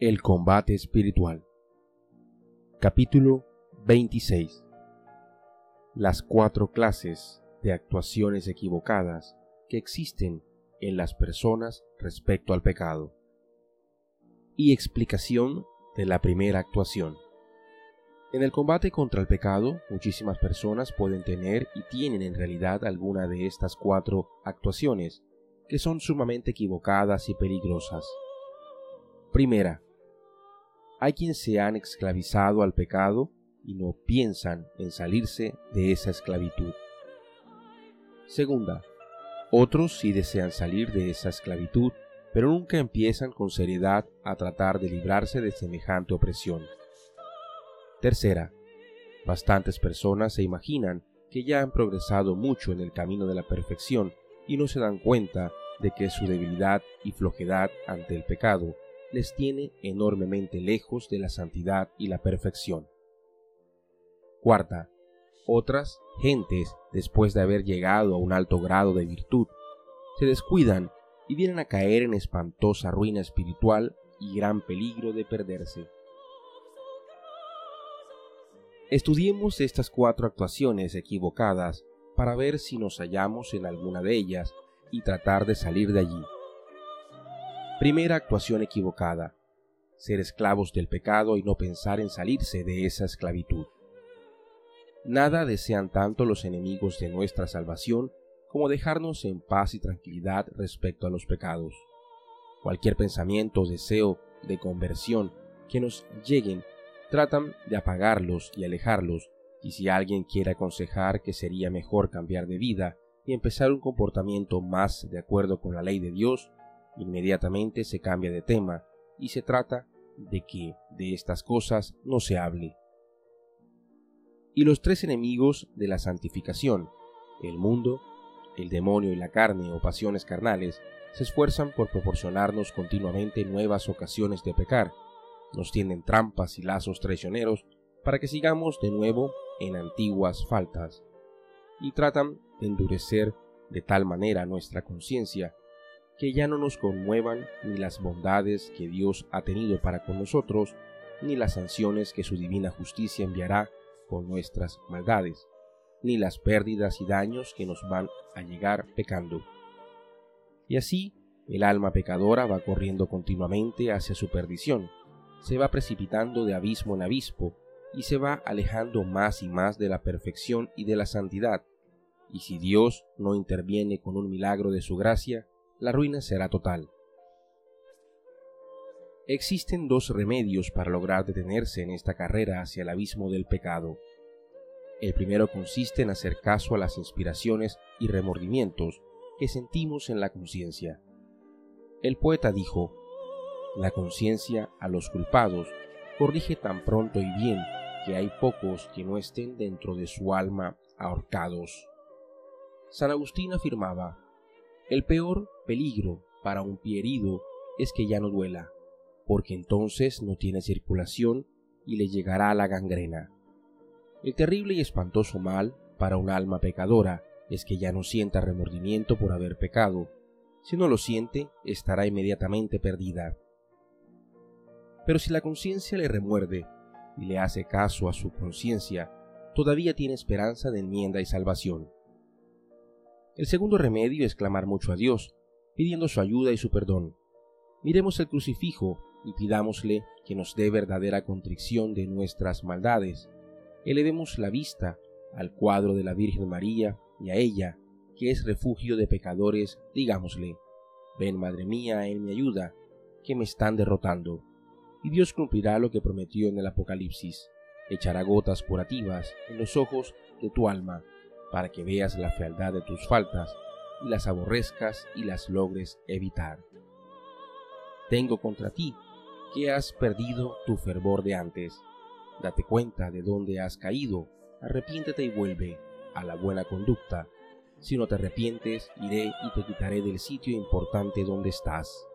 El combate espiritual. Capítulo 26. Las cuatro clases de actuaciones equivocadas que existen en las personas respecto al pecado. Y explicación de la primera actuación. En el combate contra el pecado, muchísimas personas pueden tener y tienen en realidad alguna de estas cuatro actuaciones, que son sumamente equivocadas y peligrosas. Primera, hay quienes se han esclavizado al pecado y no piensan en salirse de esa esclavitud. Segunda, otros sí desean salir de esa esclavitud, pero nunca empiezan con seriedad a tratar de librarse de semejante opresión. Tercera, bastantes personas se imaginan que ya han progresado mucho en el camino de la perfección y no se dan cuenta de que su debilidad y flojedad ante el pecado les tiene enormemente lejos de la santidad y la perfección. Cuarta, otras gentes, después de haber llegado a un alto grado de virtud, se descuidan y vienen a caer en espantosa ruina espiritual y gran peligro de perderse. Estudiemos estas cuatro actuaciones equivocadas para ver si nos hallamos en alguna de ellas y tratar de salir de allí. Primera actuación equivocada. Ser esclavos del pecado y no pensar en salirse de esa esclavitud. Nada desean tanto los enemigos de nuestra salvación como dejarnos en paz y tranquilidad respecto a los pecados. Cualquier pensamiento o deseo de conversión que nos lleguen tratan de apagarlos y alejarlos, y si alguien quiere aconsejar que sería mejor cambiar de vida y empezar un comportamiento más de acuerdo con la ley de Dios, Inmediatamente se cambia de tema y se trata de que de estas cosas no se hable. Y los tres enemigos de la santificación, el mundo, el demonio y la carne o pasiones carnales, se esfuerzan por proporcionarnos continuamente nuevas ocasiones de pecar, nos tienden trampas y lazos traicioneros para que sigamos de nuevo en antiguas faltas, y tratan de endurecer de tal manera nuestra conciencia que ya no nos conmuevan ni las bondades que Dios ha tenido para con nosotros, ni las sanciones que su divina justicia enviará con nuestras maldades, ni las pérdidas y daños que nos van a llegar pecando. Y así, el alma pecadora va corriendo continuamente hacia su perdición, se va precipitando de abismo en abismo, y se va alejando más y más de la perfección y de la santidad, y si Dios no interviene con un milagro de su gracia, la ruina será total. Existen dos remedios para lograr detenerse en esta carrera hacia el abismo del pecado. El primero consiste en hacer caso a las inspiraciones y remordimientos que sentimos en la conciencia. El poeta dijo, La conciencia a los culpados corrige tan pronto y bien que hay pocos que no estén dentro de su alma ahorcados. San Agustín afirmaba, el peor peligro para un pie herido es que ya no duela, porque entonces no tiene circulación y le llegará la gangrena. El terrible y espantoso mal para un alma pecadora es que ya no sienta remordimiento por haber pecado. Si no lo siente, estará inmediatamente perdida. Pero si la conciencia le remuerde y le hace caso a su conciencia, todavía tiene esperanza de enmienda y salvación. El segundo remedio es clamar mucho a Dios, pidiendo su ayuda y su perdón. Miremos el crucifijo y pidámosle que nos dé verdadera contrición de nuestras maldades. Elevemos la vista al cuadro de la Virgen María y a ella, que es refugio de pecadores, digámosle, ven Madre mía en mi ayuda, que me están derrotando. Y Dios cumplirá lo que prometió en el Apocalipsis, echará gotas curativas en los ojos de tu alma para que veas la fealdad de tus faltas y las aborrezcas y las logres evitar. Tengo contra ti que has perdido tu fervor de antes. Date cuenta de dónde has caído, arrepiéntete y vuelve a la buena conducta. Si no te arrepientes, iré y te quitaré del sitio importante donde estás.